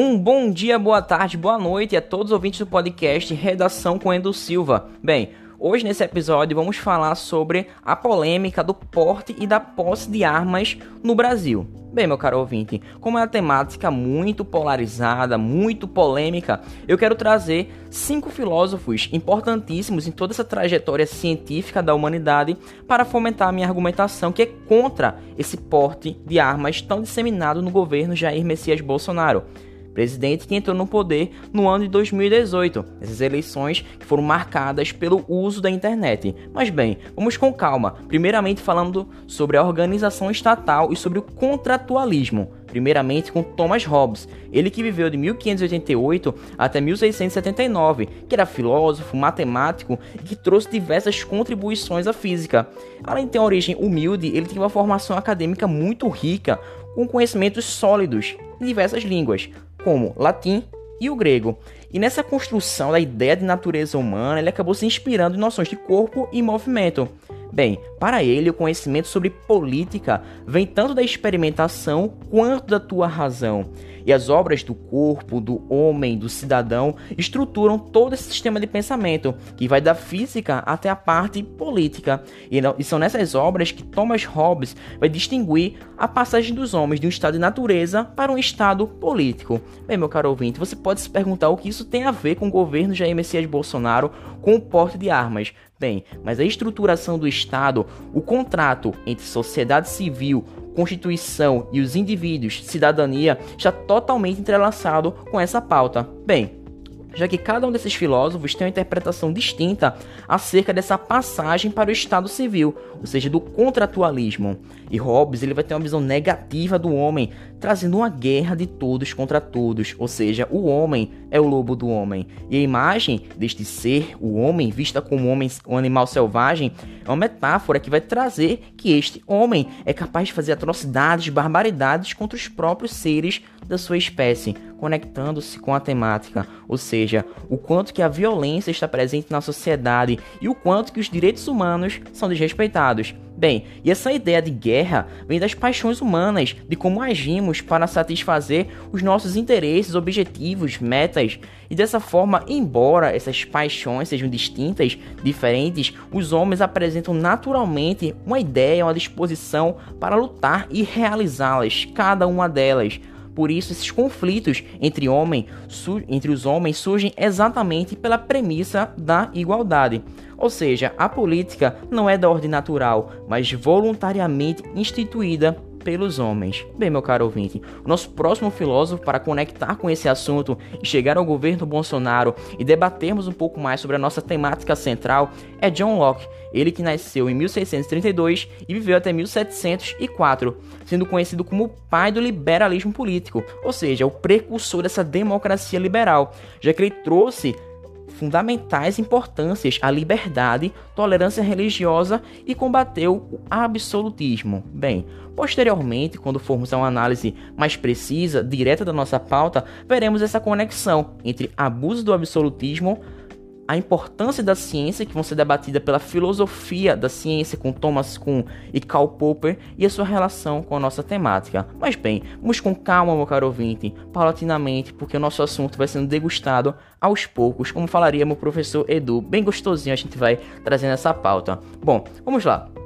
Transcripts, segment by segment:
Um bom dia, boa tarde, boa noite a todos os ouvintes do podcast Redação com Endo Silva. Bem, hoje nesse episódio vamos falar sobre a polêmica do porte e da posse de armas no Brasil. Bem, meu caro ouvinte, como é uma temática muito polarizada, muito polêmica, eu quero trazer cinco filósofos importantíssimos em toda essa trajetória científica da humanidade para fomentar a minha argumentação que é contra esse porte de armas tão disseminado no governo Jair Messias Bolsonaro presidente que entrou no poder no ano de 2018, essas eleições que foram marcadas pelo uso da internet. Mas bem, vamos com calma. Primeiramente falando sobre a organização estatal e sobre o contratualismo. Primeiramente com Thomas Hobbes, ele que viveu de 1588 até 1679, que era filósofo, matemático e que trouxe diversas contribuições à física. Além de ter uma origem humilde, ele tinha uma formação acadêmica muito rica, com conhecimentos sólidos em diversas línguas, como latim e o grego. E nessa construção da ideia de natureza humana, ele acabou se inspirando em noções de corpo e movimento. Bem, para ele, o conhecimento sobre política vem tanto da experimentação quanto da tua razão. E as obras do corpo, do homem, do cidadão estruturam todo esse sistema de pensamento, que vai da física até a parte política. E são nessas obras que Thomas Hobbes vai distinguir a passagem dos homens de um estado de natureza para um estado político. Bem, meu caro ouvinte, você pode se perguntar o que isso tem a ver com o governo Jair Messias Bolsonaro com o porte de armas. Bem, mas a estruturação do Estado, o contrato entre sociedade civil, Constituição e os indivíduos, cidadania, está totalmente entrelaçado com essa pauta. Bem, já que cada um desses filósofos tem uma interpretação distinta acerca dessa passagem para o Estado civil, ou seja, do contratualismo. E Hobbes ele vai ter uma visão negativa do homem, trazendo uma guerra de todos contra todos, ou seja, o homem é o lobo do homem. E a imagem deste ser, o homem, vista como homem, um animal selvagem, é uma metáfora que vai trazer que este homem é capaz de fazer atrocidades, barbaridades contra os próprios seres da sua espécie, conectando-se com a temática, ou seja, o quanto que a violência está presente na sociedade e o quanto que os direitos humanos são desrespeitados. Bem, e essa ideia de guerra vem das paixões humanas, de como agimos para satisfazer os nossos interesses, objetivos, metas. E dessa forma, embora essas paixões sejam distintas, diferentes, os homens apresentam naturalmente uma ideia, uma disposição para lutar e realizá-las, cada uma delas. Por isso, esses conflitos entre, homem, entre os homens surgem exatamente pela premissa da igualdade. Ou seja, a política não é da ordem natural, mas voluntariamente instituída pelos homens. Bem, meu caro ouvinte, o nosso próximo filósofo para conectar com esse assunto e chegar ao governo Bolsonaro e debatermos um pouco mais sobre a nossa temática central é John Locke, ele que nasceu em 1632 e viveu até 1704, sendo conhecido como o pai do liberalismo político, ou seja, o precursor dessa democracia liberal, já que ele trouxe fundamentais importâncias à liberdade, tolerância religiosa e combateu o absolutismo. Bem, posteriormente, quando formos a uma análise mais precisa, direta da nossa pauta, veremos essa conexão entre abuso do absolutismo, a importância da ciência, que vão ser debatida pela filosofia da ciência com Thomas Kuhn e Karl Popper, e a sua relação com a nossa temática. Mas bem, vamos com calma, meu caro ouvinte, paulatinamente, porque o nosso assunto vai sendo degustado aos poucos, como falaria meu professor Edu, bem gostosinho a gente vai trazendo essa pauta. Bom, vamos lá.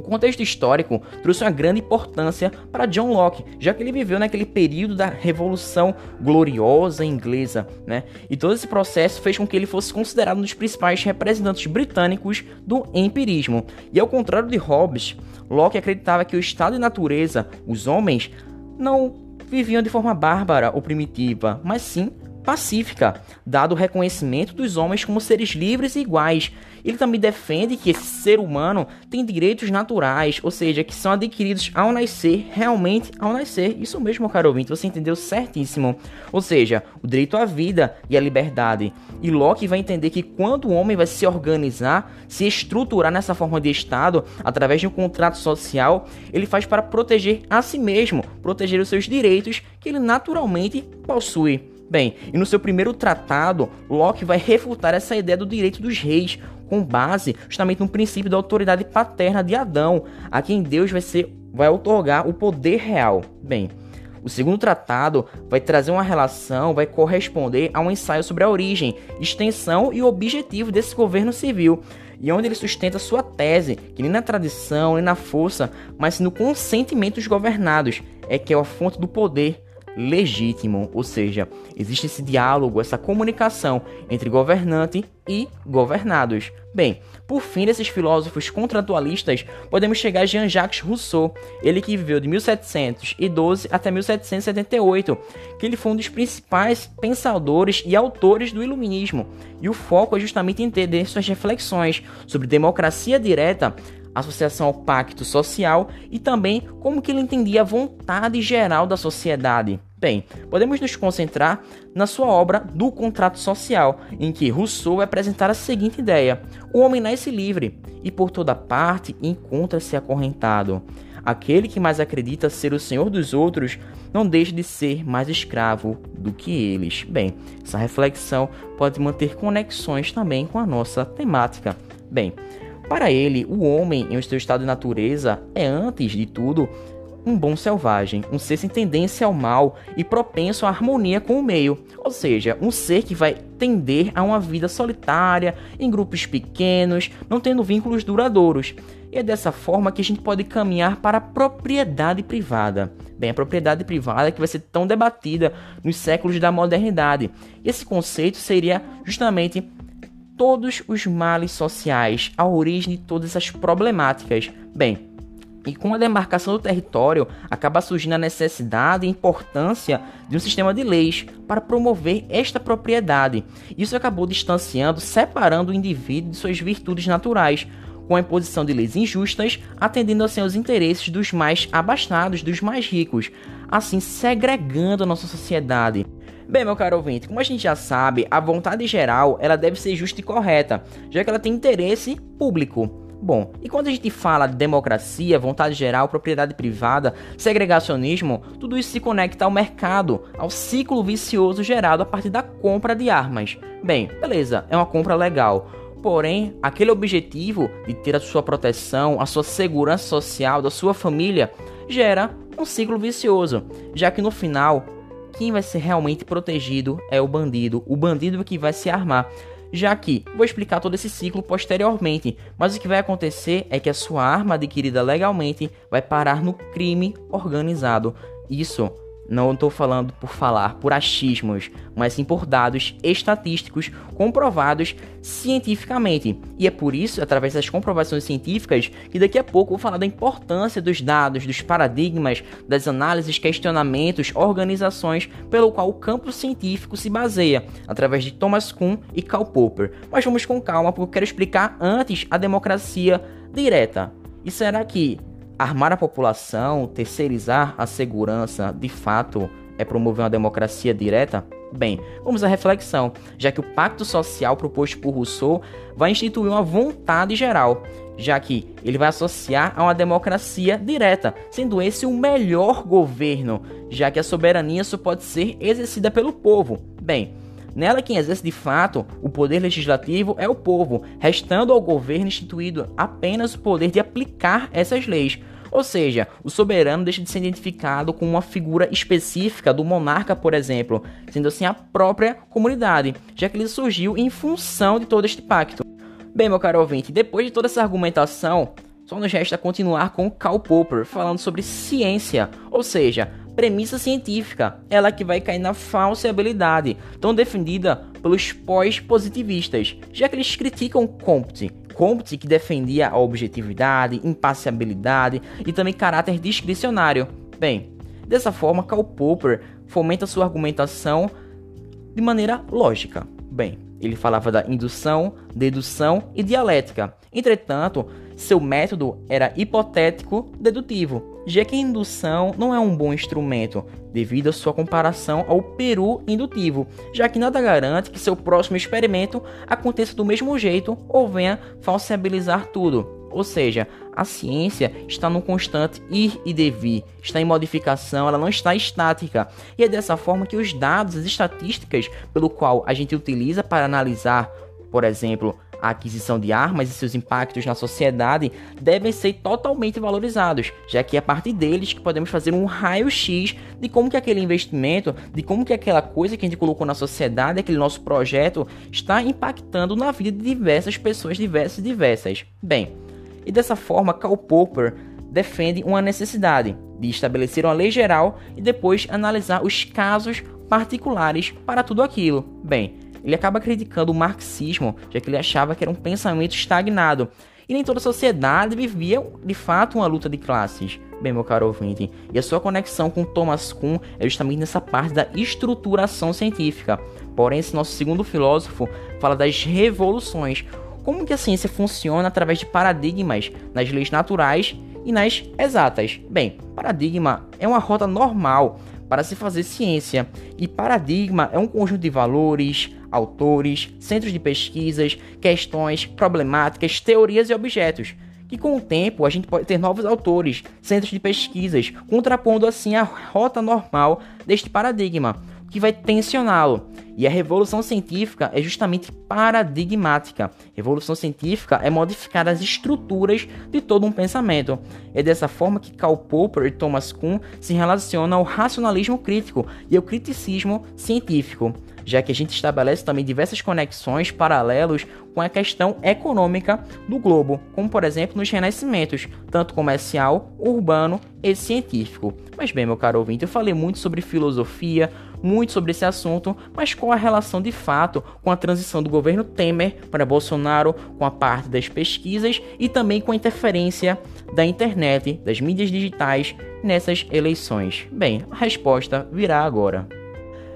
O contexto histórico trouxe uma grande importância para John Locke, já que ele viveu naquele período da Revolução Gloriosa Inglesa, né? E todo esse processo fez com que ele fosse considerado um dos principais representantes britânicos do empirismo. E ao contrário de Hobbes, Locke acreditava que o estado de natureza, os homens, não viviam de forma bárbara ou primitiva, mas sim pacífica, dado o reconhecimento dos homens como seres livres e iguais. Ele também defende que esse ser humano tem direitos naturais, ou seja, que são adquiridos ao nascer, realmente ao nascer. Isso mesmo, caro ouvinte, você entendeu certíssimo. Ou seja, o direito à vida e à liberdade. E Locke vai entender que quando o homem vai se organizar, se estruturar nessa forma de Estado, através de um contrato social, ele faz para proteger a si mesmo, proteger os seus direitos que ele naturalmente possui. Bem, e no seu primeiro tratado, Locke vai refutar essa ideia do direito dos reis, com base justamente no princípio da autoridade paterna de Adão, a quem Deus vai ser vai otorgar o poder real. Bem, O segundo tratado vai trazer uma relação, vai corresponder a um ensaio sobre a origem, extensão e objetivo desse governo civil, e onde ele sustenta sua tese que nem na tradição, nem na força, mas no consentimento dos governados é que é a fonte do poder legítimo, ou seja, existe esse diálogo, essa comunicação entre governante e governados. Bem, por fim desses filósofos contratualistas, podemos chegar a Jean-Jacques Rousseau, ele que viveu de 1712 até 1778, que ele foi um dos principais pensadores e autores do iluminismo, e o foco é justamente entender suas reflexões sobre democracia direta associação ao pacto social e também como que ele entendia a vontade geral da sociedade. Bem, podemos nos concentrar na sua obra Do Contrato Social, em que Rousseau vai apresentar a seguinte ideia: o homem nasce livre e por toda parte encontra-se acorrentado. Aquele que mais acredita ser o senhor dos outros não deixa de ser mais escravo do que eles. Bem, essa reflexão pode manter conexões também com a nossa temática. Bem, para ele, o homem em seu estado de natureza é, antes de tudo, um bom selvagem, um ser sem tendência ao mal e propenso à harmonia com o meio, ou seja, um ser que vai tender a uma vida solitária, em grupos pequenos, não tendo vínculos duradouros. E é dessa forma que a gente pode caminhar para a propriedade privada. Bem, a propriedade privada que vai ser tão debatida nos séculos da modernidade. E esse conceito seria justamente todos os males sociais, a origem de todas essas problemáticas. Bem, e com a demarcação do território, acaba surgindo a necessidade e importância de um sistema de leis para promover esta propriedade. Isso acabou distanciando, separando o indivíduo de suas virtudes naturais, com a imposição de leis injustas, atendendo assim aos interesses dos mais abastados, dos mais ricos, assim segregando a nossa sociedade. Bem, meu caro ouvinte, como a gente já sabe, a vontade geral ela deve ser justa e correta, já que ela tem interesse público. Bom, e quando a gente fala de democracia, vontade geral, propriedade privada, segregacionismo, tudo isso se conecta ao mercado, ao ciclo vicioso gerado a partir da compra de armas. Bem, beleza, é uma compra legal. Porém, aquele objetivo de ter a sua proteção, a sua segurança social, da sua família, gera um ciclo vicioso, já que no final, quem vai ser realmente protegido é o bandido, o bandido que vai se armar já que vou explicar todo esse ciclo posteriormente, mas o que vai acontecer é que a sua arma adquirida legalmente vai parar no crime organizado. Isso não estou falando por falar, por achismos, mas sim por dados estatísticos comprovados cientificamente. E é por isso, através das comprovações científicas, que daqui a pouco vou falar da importância dos dados, dos paradigmas, das análises, questionamentos, organizações pelo qual o campo científico se baseia, através de Thomas Kuhn e Karl Popper. Mas vamos com calma, porque eu quero explicar antes a democracia direta. E será que armar a população, terceirizar a segurança, de fato, é promover uma democracia direta? Bem, vamos à reflexão, já que o pacto social proposto por Rousseau vai instituir uma vontade geral, já que ele vai associar a uma democracia direta, sendo esse o melhor governo, já que a soberania só pode ser exercida pelo povo. Bem, Nela, quem exerce de fato o poder legislativo é o povo, restando ao governo instituído apenas o poder de aplicar essas leis. Ou seja, o soberano deixa de ser identificado com uma figura específica do monarca, por exemplo, sendo assim a própria comunidade, já que ele surgiu em função de todo este pacto. Bem, meu caro ouvinte, depois de toda essa argumentação, só nos resta continuar com Karl Popper falando sobre ciência, ou seja, premissa científica, ela que vai cair na falseabilidade, tão defendida pelos pós-positivistas, já que eles criticam Comte, Comte que defendia a objetividade, imparcialidade e também caráter discricionário. Bem, dessa forma, Karl Popper fomenta sua argumentação de maneira lógica. Bem, ele falava da indução, dedução e dialética. Entretanto, seu método era hipotético dedutivo, já que a indução não é um bom instrumento, devido à sua comparação ao peru indutivo, já que nada garante que seu próximo experimento aconteça do mesmo jeito ou venha falsibilizar tudo. Ou seja, a ciência está no constante ir e devir, está em modificação, ela não está estática. E é dessa forma que os dados, as estatísticas pelo qual a gente utiliza para analisar, por exemplo, a aquisição de armas e seus impactos na sociedade devem ser totalmente valorizados, já que é a partir deles que podemos fazer um raio-x de como que aquele investimento, de como que aquela coisa que a gente colocou na sociedade, aquele nosso projeto, está impactando na vida de diversas pessoas, diversas e diversas. Bem, e dessa forma Karl Popper defende uma necessidade de estabelecer uma lei geral e depois analisar os casos particulares para tudo aquilo. Bem, ele acaba criticando o marxismo, já que ele achava que era um pensamento estagnado. E nem toda a sociedade vivia de fato uma luta de classes. Bem, meu caro ouvinte, e a sua conexão com Thomas Kuhn é justamente nessa parte da estruturação científica. Porém, esse nosso segundo filósofo fala das revoluções. Como que a ciência funciona através de paradigmas nas leis naturais e nas exatas. Bem, paradigma é uma rota normal para se fazer ciência, e paradigma é um conjunto de valores, autores, centros de pesquisas, questões, problemáticas, teorias e objetos. Que com o tempo a gente pode ter novos autores, centros de pesquisas, contrapondo assim a rota normal deste paradigma, que vai tensioná-lo. E a revolução científica é justamente paradigmática. Revolução científica é modificar as estruturas de todo um pensamento. É dessa forma que Karl Popper e Thomas Kuhn se relacionam ao racionalismo crítico e ao criticismo científico já que a gente estabelece também diversas conexões paralelos com a questão econômica do globo, como por exemplo nos renascimentos, tanto comercial, urbano e científico. Mas bem, meu caro ouvinte, eu falei muito sobre filosofia, muito sobre esse assunto, mas qual a relação de fato com a transição do governo Temer para Bolsonaro, com a parte das pesquisas e também com a interferência da internet, das mídias digitais nessas eleições? Bem, a resposta virá agora.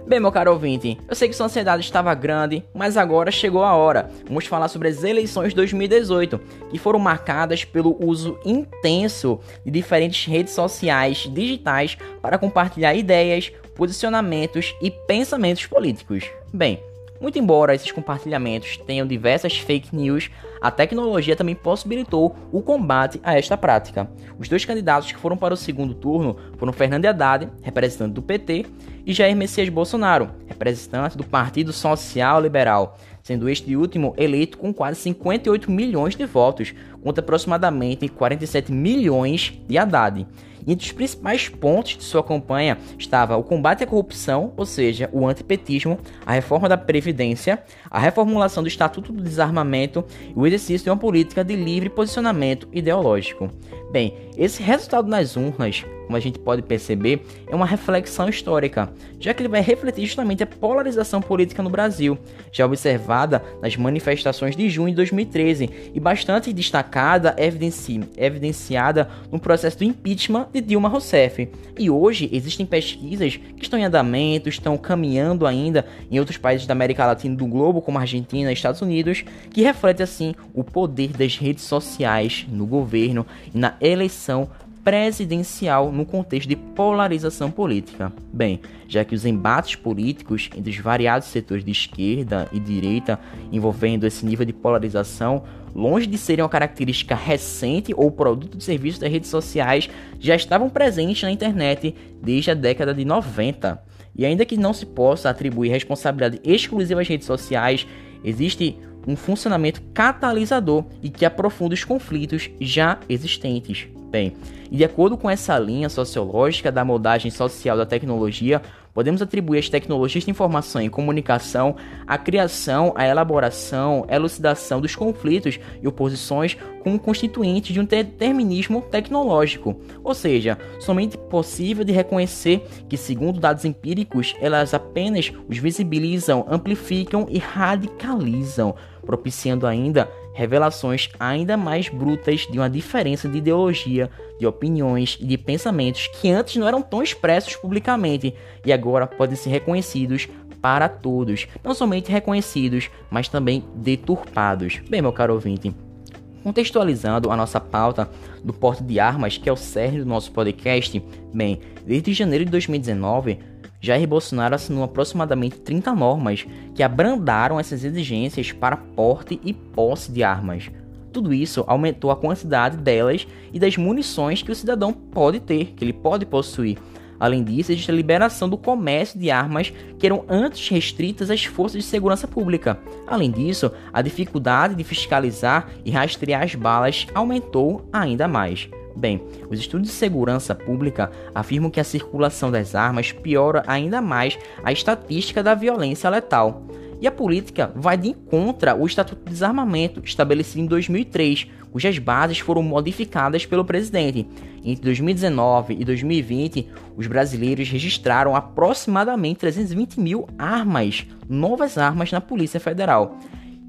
Bem, meu caro ouvinte, eu sei que sua ansiedade estava grande, mas agora chegou a hora. Vamos falar sobre as eleições de 2018, que foram marcadas pelo uso intenso de diferentes redes sociais digitais para compartilhar ideias, posicionamentos e pensamentos políticos. Bem, muito embora esses compartilhamentos tenham diversas fake news, a tecnologia também possibilitou o combate a esta prática. Os dois candidatos que foram para o segundo turno foram Fernando Haddad, representante do PT, e Jair Messias Bolsonaro, representante do Partido Social Liberal, sendo este último eleito com quase 58 milhões de votos, contra aproximadamente 47 milhões de Haddad. E entre os principais pontos de sua campanha estava o combate à corrupção, ou seja, o antipetismo, a reforma da Previdência, a reformulação do Estatuto do Desarmamento e o exercício de uma política de livre posicionamento ideológico. Bem, esse resultado nas urnas como a gente pode perceber, é uma reflexão histórica, já que ele vai refletir justamente a polarização política no Brasil, já observada nas manifestações de junho de 2013 e bastante destacada, evidenci evidenciada no processo do impeachment de Dilma Rousseff. E hoje existem pesquisas que estão em andamento, estão caminhando ainda em outros países da América Latina e do globo, como Argentina e Estados Unidos, que reflete assim o poder das redes sociais no governo e na eleição presidencial no contexto de polarização política. Bem, já que os embates políticos entre os variados setores de esquerda e direita envolvendo esse nível de polarização, longe de serem uma característica recente ou produto de serviço das redes sociais, já estavam presentes na internet desde a década de 90. E ainda que não se possa atribuir responsabilidade exclusiva às redes sociais, existe um funcionamento catalisador e que aprofunda os conflitos já existentes. Bem, e de acordo com essa linha sociológica da moldagem social da tecnologia, podemos atribuir as tecnologias de informação e comunicação à criação, à elaboração, à elucidação dos conflitos e oposições como constituintes de um determinismo tecnológico, ou seja, somente possível de reconhecer que, segundo dados empíricos, elas apenas os visibilizam, amplificam e radicalizam, propiciando ainda revelações ainda mais brutas de uma diferença de ideologia, de opiniões e de pensamentos que antes não eram tão expressos publicamente e agora podem ser reconhecidos para todos, não somente reconhecidos, mas também deturpados. Bem, meu caro ouvinte, contextualizando a nossa pauta do porte de armas, que é o cerne do nosso podcast, bem, desde janeiro de 2019, Jair Bolsonaro assinou aproximadamente 30 normas que abrandaram essas exigências para porte e posse de armas. Tudo isso aumentou a quantidade delas e das munições que o cidadão pode ter, que ele pode possuir. Além disso, existe a liberação do comércio de armas que eram antes restritas às forças de segurança pública. Além disso, a dificuldade de fiscalizar e rastrear as balas aumentou ainda mais. Bem, os estudos de segurança pública afirmam que a circulação das armas piora ainda mais a estatística da violência letal. E a política vai de encontro ao Estatuto de Desarmamento, estabelecido em 2003, cujas bases foram modificadas pelo presidente. Entre 2019 e 2020, os brasileiros registraram aproximadamente 320 mil armas, novas armas na Polícia Federal.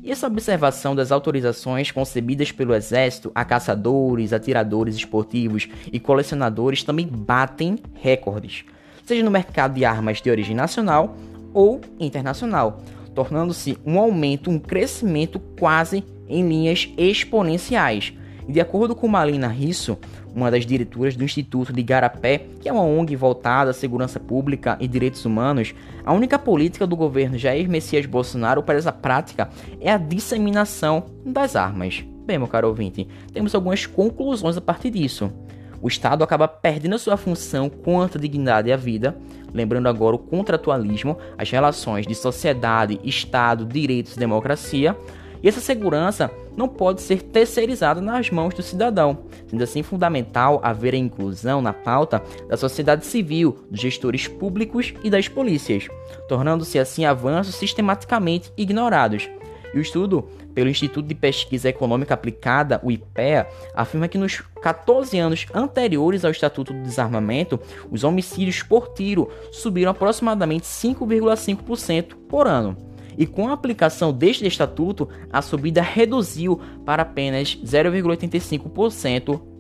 E essa observação das autorizações concebidas pelo Exército a caçadores, atiradores esportivos e colecionadores também batem recordes, seja no mercado de armas de origem nacional ou internacional, tornando-se um aumento, um crescimento quase em linhas exponenciais. E de acordo com Malina Risso, uma das diretoras do Instituto de Garapé, que é uma ONG voltada à segurança pública e direitos humanos, a única política do governo Jair Messias Bolsonaro para essa prática é a disseminação das armas. Bem, meu caro ouvinte, temos algumas conclusões a partir disso. O Estado acaba perdendo a sua função quanto à dignidade e à vida, lembrando agora o contratualismo, as relações de sociedade, Estado, direitos e democracia, e essa segurança não pode ser terceirizada nas mãos do cidadão, sendo assim fundamental haver a inclusão na pauta da sociedade civil, dos gestores públicos e das polícias, tornando-se assim avanços sistematicamente ignorados. E o estudo pelo Instituto de Pesquisa Econômica Aplicada, o IPEA, afirma que nos 14 anos anteriores ao Estatuto do Desarmamento, os homicídios por tiro subiram aproximadamente 5,5% por ano e com a aplicação deste estatuto, a subida reduziu para apenas 0,85%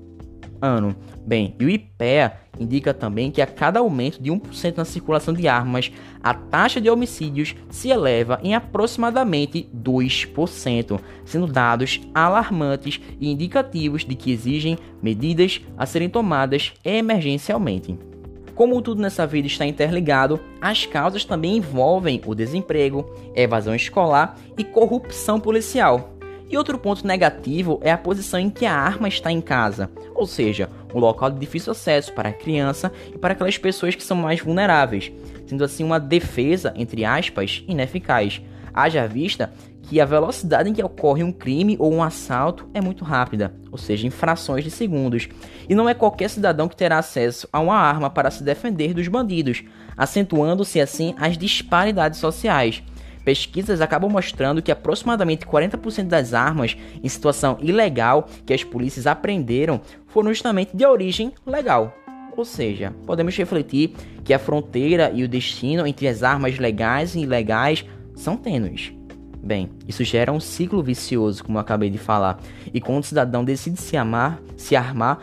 ano. Bem, e o IPEA indica também que a cada aumento de 1% na circulação de armas, a taxa de homicídios se eleva em aproximadamente 2%, sendo dados alarmantes e indicativos de que exigem medidas a serem tomadas emergencialmente. Como tudo nessa vida está interligado, as causas também envolvem o desemprego, evasão escolar e corrupção policial. E outro ponto negativo é a posição em que a arma está em casa, ou seja, um local de difícil acesso para a criança e para aquelas pessoas que são mais vulneráveis, sendo assim uma defesa, entre aspas, ineficaz. Haja vista que a velocidade em que ocorre um crime ou um assalto é muito rápida, ou seja, em frações de segundos, e não é qualquer cidadão que terá acesso a uma arma para se defender dos bandidos, acentuando-se assim as disparidades sociais. Pesquisas acabam mostrando que aproximadamente 40% das armas em situação ilegal que as polícias apreenderam foram justamente de origem legal. Ou seja, podemos refletir que a fronteira e o destino entre as armas legais e ilegais são tênues. Bem, isso gera um ciclo vicioso, como eu acabei de falar. E quando o cidadão decide se amar, se armar,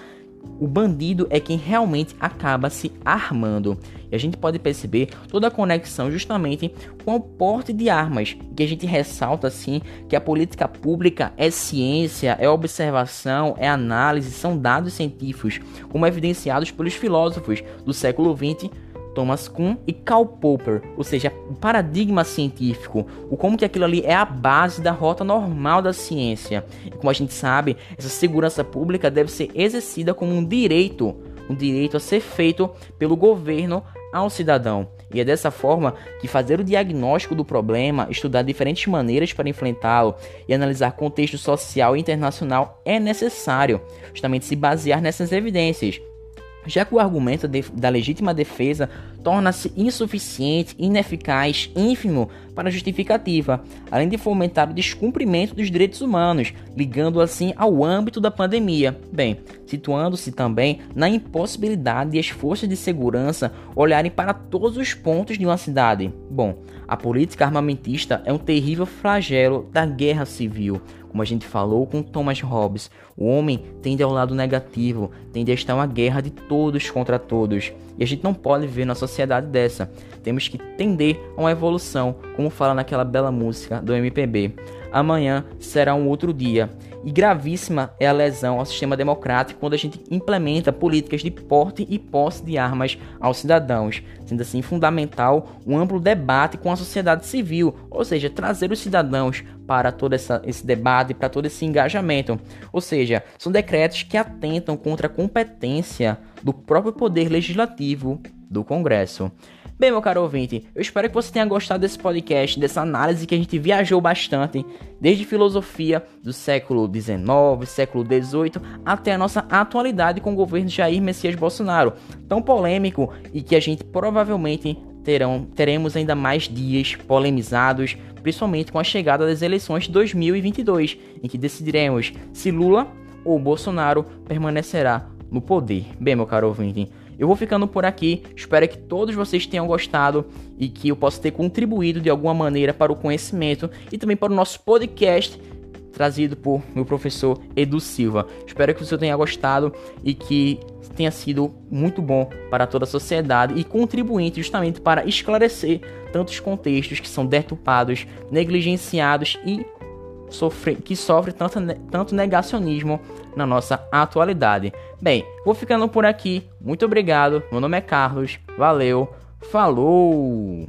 o bandido é quem realmente acaba se armando. E a gente pode perceber toda a conexão justamente com o porte de armas, que a gente ressalta assim que a política pública é ciência, é observação, é análise, são dados científicos, como evidenciados pelos filósofos do século XX Thomas Kuhn e Karl Popper, ou seja, o paradigma científico, o como que aquilo ali é a base da rota normal da ciência. E como a gente sabe, essa segurança pública deve ser exercida como um direito, um direito a ser feito pelo governo ao cidadão. E é dessa forma que fazer o diagnóstico do problema, estudar diferentes maneiras para enfrentá-lo e analisar contexto social e internacional é necessário, justamente se basear nessas evidências já que o argumento de, da legítima defesa torna-se insuficiente, ineficaz, ínfimo para a justificativa, além de fomentar o descumprimento dos direitos humanos, ligando assim ao âmbito da pandemia. Bem, situando-se também na impossibilidade de as forças de segurança olharem para todos os pontos de uma cidade. Bom, a política armamentista é um terrível flagelo da guerra civil como a gente falou com Thomas Hobbes, o homem tende ao lado negativo, tende a estar uma guerra de todos contra todos. E a gente não pode viver na sociedade dessa. Temos que tender a uma evolução, como fala naquela bela música do MPB. Amanhã será um outro dia. E gravíssima é a lesão ao sistema democrático quando a gente implementa políticas de porte e posse de armas aos cidadãos, sendo assim fundamental um amplo debate com a sociedade civil, ou seja, trazer os cidadãos para todo essa, esse debate, para todo esse engajamento. Ou seja, são decretos que atentam contra a competência do próprio poder legislativo do Congresso. Bem, meu caro ouvinte, eu espero que você tenha gostado desse podcast, dessa análise que a gente viajou bastante, desde filosofia do século XIX, século XVIII, até a nossa atualidade com o governo Jair Messias Bolsonaro, tão polêmico e que a gente provavelmente terão, teremos ainda mais dias polemizados, principalmente com a chegada das eleições de 2022, em que decidiremos se Lula ou Bolsonaro permanecerá no poder. Bem, meu caro ouvinte, eu vou ficando por aqui, espero que todos vocês tenham gostado e que eu possa ter contribuído de alguma maneira para o conhecimento e também para o nosso podcast trazido por meu professor Edu Silva. Espero que você tenha gostado e que tenha sido muito bom para toda a sociedade e contribuinte justamente para esclarecer tantos contextos que são deturpados, negligenciados e sofre, que sofre tanto, tanto negacionismo na nossa atualidade. Bem, vou ficando por aqui. Muito obrigado. Meu nome é Carlos. Valeu. Falou!